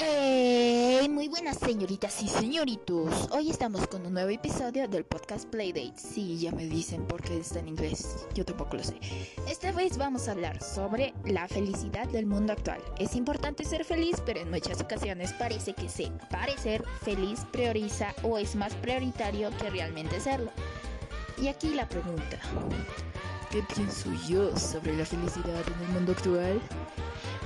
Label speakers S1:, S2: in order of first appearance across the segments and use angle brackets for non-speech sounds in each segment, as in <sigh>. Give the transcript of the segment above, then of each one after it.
S1: Hey, muy buenas señoritas y señoritos. Hoy estamos con un nuevo episodio del podcast Playdate. Sí, ya me dicen por qué está en inglés. Yo tampoco lo sé. Esta vez vamos a hablar sobre la felicidad del mundo actual. Es importante ser feliz, pero en muchas ocasiones parece que se parecer feliz prioriza o es más prioritario que realmente serlo. Y aquí la pregunta. ¿Qué pienso yo sobre la felicidad en el mundo actual?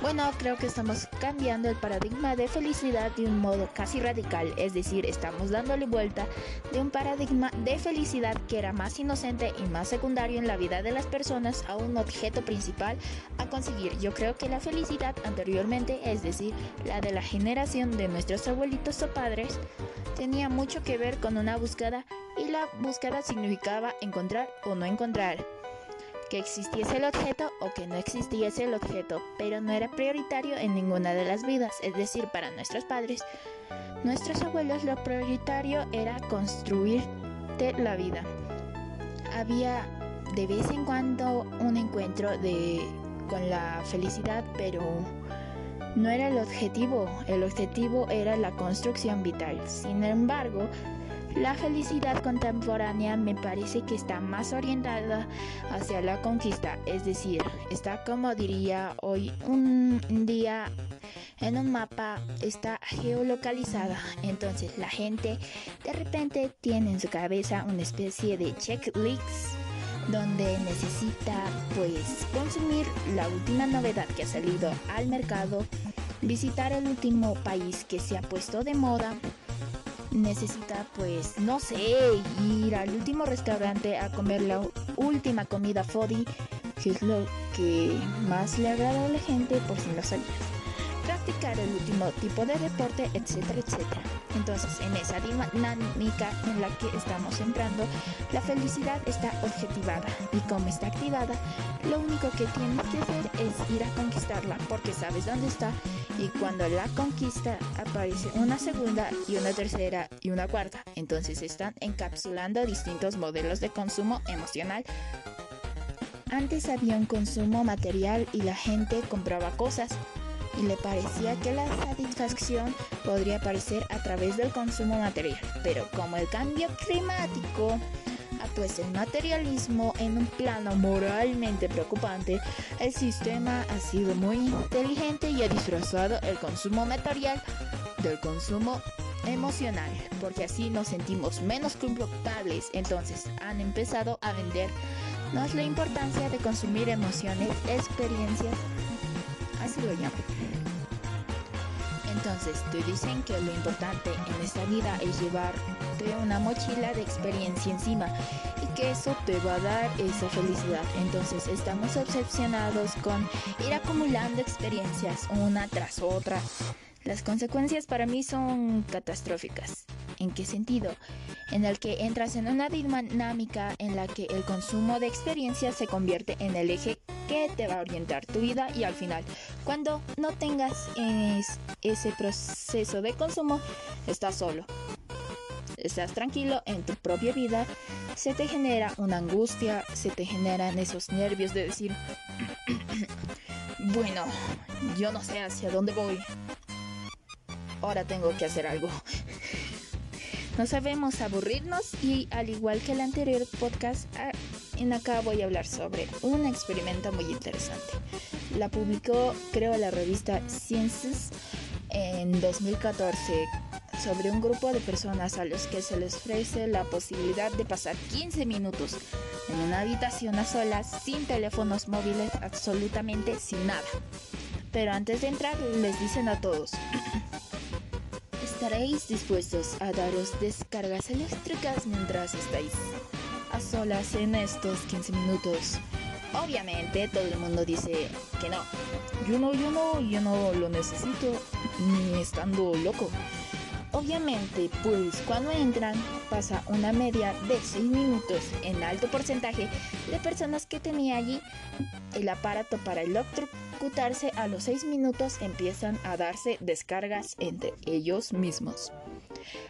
S1: Bueno, creo que estamos cambiando el paradigma de felicidad de un modo casi radical, es decir, estamos dándole vuelta de un paradigma de felicidad que era más inocente y más secundario en la vida de las personas a un objeto principal a conseguir. Yo creo que la felicidad anteriormente, es decir, la de la generación de nuestros abuelitos o padres, tenía mucho que ver con una búsqueda y la búsqueda significaba encontrar o no encontrar que existiese el objeto o que no existiese el objeto, pero no era prioritario en ninguna de las vidas, es decir, para nuestros padres, nuestros abuelos lo prioritario era construirte la vida. Había de vez en cuando un encuentro de con la felicidad, pero no era el objetivo, el objetivo era la construcción vital. Sin embargo, la felicidad contemporánea me parece que está más orientada hacia la conquista, es decir, está como diría hoy un día en un mapa, está geolocalizada. Entonces la gente de repente tiene en su cabeza una especie de checklist donde necesita pues consumir la última novedad que ha salido al mercado, visitar el último país que se ha puesto de moda necesita pues no sé ir al último restaurante a comer la última comida fodi que es lo que más le agrada a la gente por si no sabías practicar el último tipo de deporte etcétera etcétera entonces en esa dinámica en la que estamos entrando la felicidad está objetivada y como está activada lo único que tienes que hacer es ir a conquistarla porque sabes dónde está y cuando la conquista aparece una segunda y una tercera y una cuarta. Entonces están encapsulando distintos modelos de consumo emocional. Antes había un consumo material y la gente compraba cosas y le parecía que la satisfacción podría aparecer a través del consumo material. Pero como el cambio climático pues el materialismo en un plano moralmente preocupante, el sistema ha sido muy inteligente y ha disfrazado el consumo material del consumo emocional, porque así nos sentimos menos culpables. Entonces han empezado a vendernos la importancia de consumir emociones, experiencias, así lo llaman. Entonces te dicen que lo importante en esta vida es llevarte una mochila de experiencia encima y que eso te va a dar esa felicidad. Entonces estamos obsesionados con ir acumulando experiencias una tras otra. Las consecuencias para mí son catastróficas. ¿En qué sentido? En el que entras en una dinámica en la que el consumo de experiencias se convierte en el eje que te va a orientar tu vida y al final, cuando no tengas ese proceso de consumo, estás solo. Estás tranquilo en tu propia vida, se te genera una angustia, se te generan esos nervios de decir, <clears throat> bueno, yo no sé hacia dónde voy. Ahora tengo que hacer algo. <laughs> No sabemos aburrirnos y al igual que el anterior podcast, ah, en acá voy a hablar sobre un experimento muy interesante. La publicó, creo, la revista Sciences en 2014 sobre un grupo de personas a los que se les ofrece la posibilidad de pasar 15 minutos en una habitación a solas, sin teléfonos móviles, absolutamente sin nada. Pero antes de entrar les dicen a todos, ¿Estaréis dispuestos a daros descargas eléctricas mientras estáis a solas en estos 15 minutos? Obviamente todo el mundo dice que no. Yo no, yo no, yo no lo necesito ni estando loco. Obviamente, pues cuando entran pasa una media de 6 minutos en alto porcentaje de personas que tenía allí el aparato para electrocutarse a los 6 minutos empiezan a darse descargas entre ellos mismos.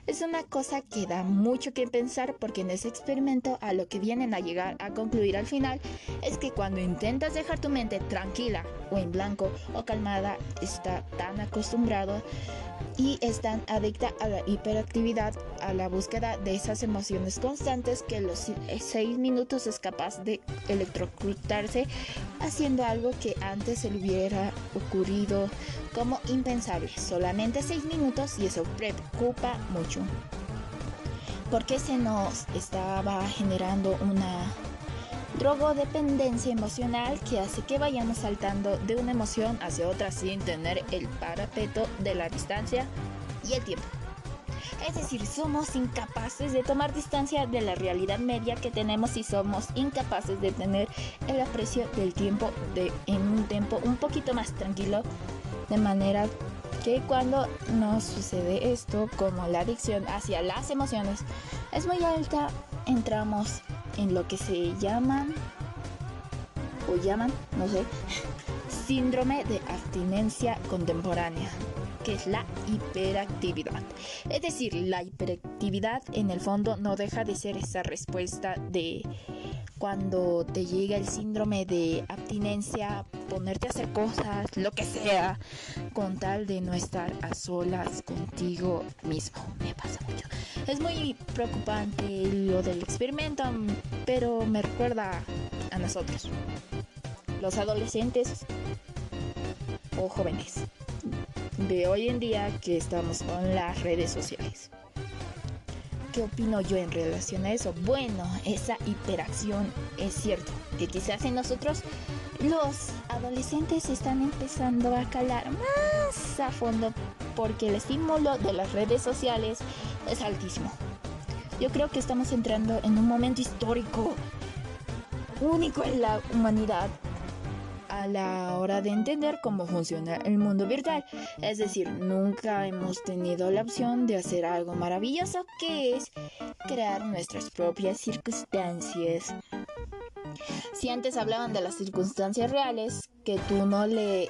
S1: Es una cosa que da mucho que pensar porque en ese experimento a lo que vienen a llegar a concluir al final es que cuando intentas dejar tu mente tranquila o en blanco o calmada, está tan acostumbrado y es tan adicta a la hiperactividad, a la búsqueda de esas emociones constantes que los seis minutos es capaz de electrocutarse haciendo algo que antes se le hubiera ocurrido como impensable. Solamente seis minutos y eso preocupa mucho. Porque se nos estaba generando una drogodependencia emocional que hace que vayamos saltando de una emoción hacia otra sin tener el parapeto de la distancia y el tiempo. Es decir, somos incapaces de tomar distancia de la realidad media que tenemos y somos incapaces de tener el aprecio del tiempo de, en un tiempo un poquito más tranquilo, de manera que cuando nos sucede esto, como la adicción hacia las emociones es muy alta, entramos en lo que se llaman o llaman, no sé, síndrome de abstinencia contemporánea, que es la hiperactividad. Es decir, la hiperactividad en el fondo no deja de ser esa respuesta de cuando te llega el síndrome de abstinencia, ponerte a hacer cosas, lo que sea, con tal de no estar a solas contigo mismo. Me pasa mucho. Es muy preocupante lo del experimento, pero me recuerda a nosotros, los adolescentes o jóvenes de hoy en día que estamos con las redes sociales. ¿Qué opino yo en relación a eso? Bueno, esa hiperacción es cierto, que quizás en nosotros los adolescentes están empezando a calar más a fondo porque el estímulo de las redes sociales es altísimo. Yo creo que estamos entrando en un momento histórico único en la humanidad a la hora de entender cómo funciona el mundo virtual. Es decir, nunca hemos tenido la opción de hacer algo maravilloso que es crear nuestras propias circunstancias. Si antes hablaban de las circunstancias reales, que tú no le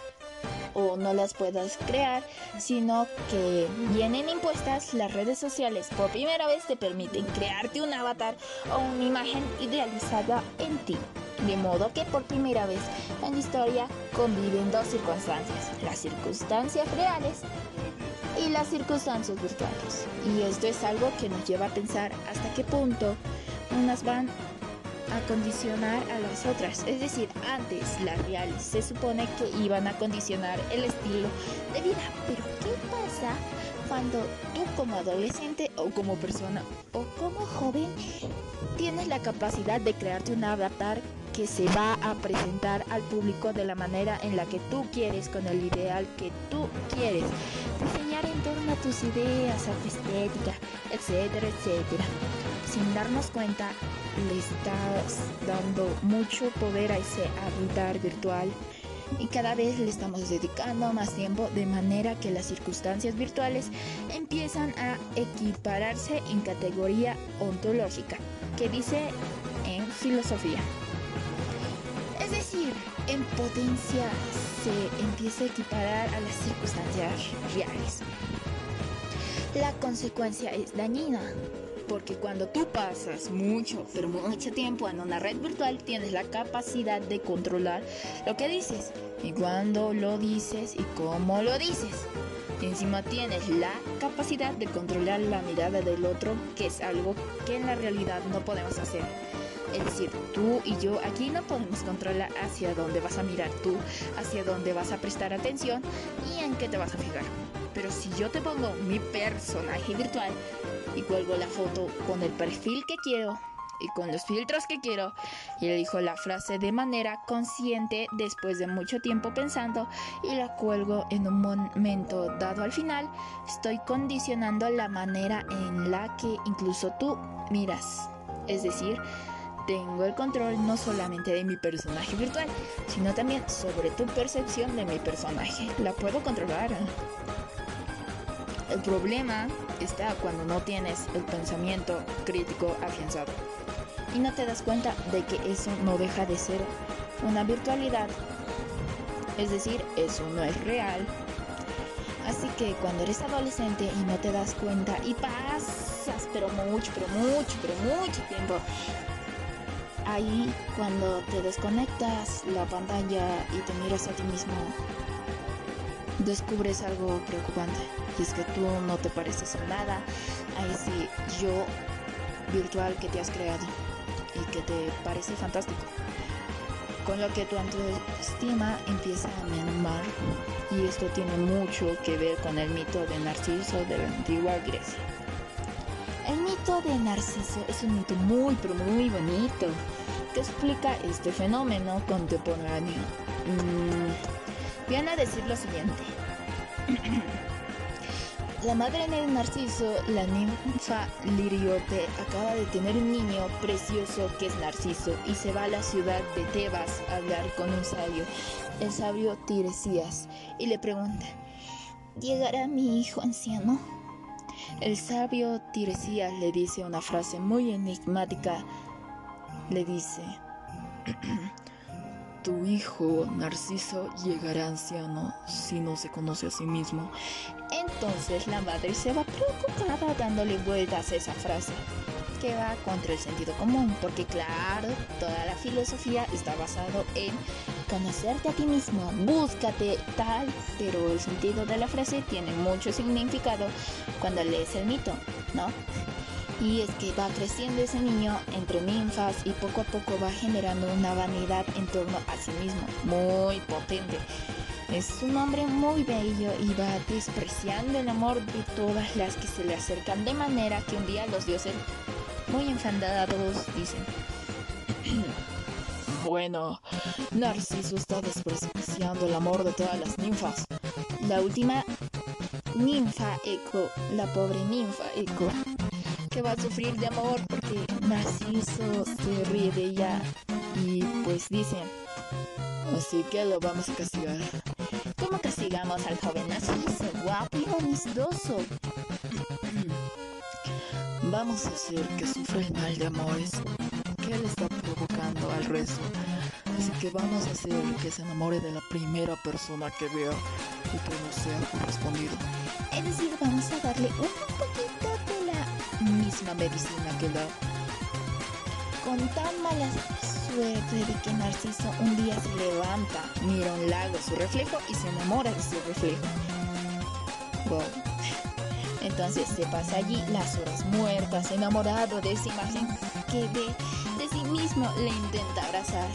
S1: o no las puedas crear, sino que vienen impuestas las redes sociales. Por primera vez te permiten crearte un avatar o una imagen idealizada en ti. De modo que por primera vez en la historia conviven dos circunstancias, las circunstancias reales y las circunstancias virtuales. Y esto es algo que nos lleva a pensar hasta qué punto unas van a condicionar a las otras. Es decir, antes las reales se supone que iban a condicionar el estilo de vida. Pero ¿qué pasa cuando tú como adolescente o como persona o como joven tienes la capacidad de crearte un avatar que se va a presentar al público de la manera en la que tú quieres, con el ideal que tú quieres. Diseñar en torno a tus ideas, a tu estética, etcétera, etcétera. Sin darnos cuenta, le estás dando mucho poder a ese avatar virtual y cada vez le estamos dedicando más tiempo de manera que las circunstancias virtuales empiezan a equipararse en categoría ontológica, que dice en filosofía. En potencia se empieza a equiparar a las circunstancias reales. La consecuencia es dañina, porque cuando tú pasas mucho, pero mucho tiempo en una red virtual, tienes la capacidad de controlar lo que dices y cuándo lo dices y cómo lo dices. Y encima tienes la capacidad de controlar la mirada del otro, que es algo que en la realidad no podemos hacer. Es decir, tú y yo aquí no podemos controlar hacia dónde vas a mirar tú, hacia dónde vas a prestar atención y en qué te vas a fijar. Pero si yo te pongo mi personaje virtual y cuelgo la foto con el perfil que quiero y con los filtros que quiero y le dijo la frase de manera consciente después de mucho tiempo pensando y la cuelgo en un momento dado al final, estoy condicionando la manera en la que incluso tú miras. Es decir, tengo el control no solamente de mi personaje virtual, sino también sobre tu percepción de mi personaje. La puedo controlar. El problema está cuando no tienes el pensamiento crítico afianzado y no te das cuenta de que eso no deja de ser una virtualidad. Es decir, eso no es real. Así que cuando eres adolescente y no te das cuenta y pasas, pero mucho, pero mucho, pero mucho tiempo, ahí cuando te desconectas la pantalla y te miras a ti mismo, descubres algo preocupante. Y es que tú no te pareces a nada a ese yo virtual que te has creado y que te parece fantástico. Con lo que tu autoestima empieza a menor y esto tiene mucho que ver con el mito de Narciso de la antigua Grecia. El mito de Narciso es un mito muy pero muy bonito que explica este fenómeno contemporáneo. Mm, viene a decir lo siguiente. <clears throat> La madre de Narciso, la ninfa Liriope, acaba de tener un niño precioso que es Narciso y se va a la ciudad de Tebas a hablar con un sabio, el sabio Tiresias, y le pregunta, ¿llegará mi hijo anciano? El sabio Tiresias le dice una frase muy enigmática, le dice, tu hijo Narciso llegará anciano si no se conoce a sí mismo. Entonces la madre se va preocupada dándole vueltas a esa frase, que va contra el sentido común, porque claro, toda la filosofía está basado en conocerte a ti mismo, búscate tal, pero el sentido de la frase tiene mucho significado cuando lees el mito, ¿no? Y es que va creciendo ese niño entre ninfas y poco a poco va generando una vanidad en torno a sí mismo, muy potente. Es un hombre muy bello y va despreciando el amor de todas las que se le acercan, de manera que un día los dioses, muy enfadados, dicen, bueno, Narciso está despreciando el amor de todas las ninfas. La última ninfa Eco, la pobre ninfa Eco, que va a sufrir de amor porque Narciso se ríe de ella y pues dicen, así que lo vamos a castigar. ¿Cómo castigamos al joven Narciso? Guapo y amistoso. Vamos a hacer que sufra el mal de amores que él está provocando al resto. Así que vamos a hacer que se enamore de la primera persona que vea y que no sea correspondido. Es decir, vamos a darle un poquito de la misma medicina que la... Con tan mala suerte de que Narciso un día se levanta, mira un lago, su reflejo y se enamora de su reflejo. Wow. Entonces se pasa allí las horas muertas, enamorado de esa imagen que ve de sí mismo, le intenta abrazar.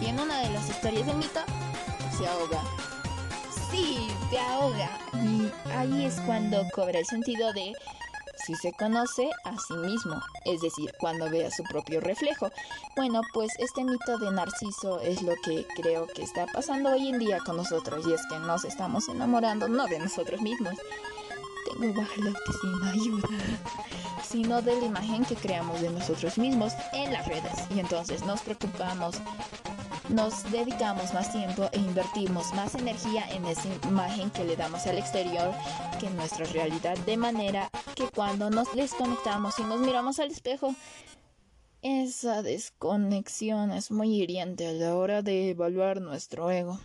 S1: Y en una de las historias del mito, se ahoga. Sí, se ahoga. Y ahí es cuando cobra el sentido de si se conoce a sí mismo, es decir, cuando ve a su propio reflejo. Bueno, pues este mito de Narciso es lo que creo que está pasando hoy en día con nosotros y es que nos estamos enamorando no de nosotros mismos. Tengo baja la autoestima, ayuda. Sino de la imagen que creamos de nosotros mismos en las redes. Y entonces nos preocupamos nos dedicamos más tiempo e invertimos más energía en esa imagen que le damos al exterior que en nuestra realidad, de manera que cuando nos desconectamos y nos miramos al espejo, esa desconexión es muy hiriente a la hora de evaluar nuestro ego.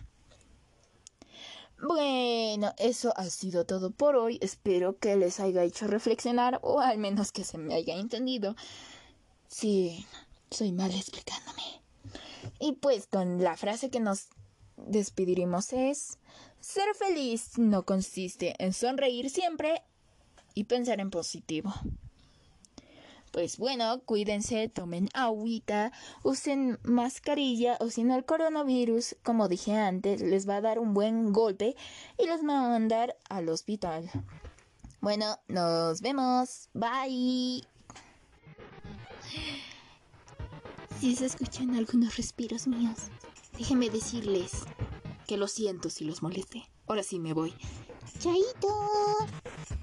S1: Bueno, eso ha sido todo por hoy. Espero que les haya hecho reflexionar o al menos que se me haya entendido. Sí, soy mal explicándome. Y pues con la frase que nos despediremos es, ser feliz no consiste en sonreír siempre y pensar en positivo. Pues bueno, cuídense, tomen agüita, usen mascarilla o si no el coronavirus, como dije antes, les va a dar un buen golpe y les va a mandar al hospital. Bueno, nos vemos. Bye. Si se escuchan algunos respiros míos, déjenme decirles que lo siento si los molesté. Ahora sí me voy. ¡Chaito!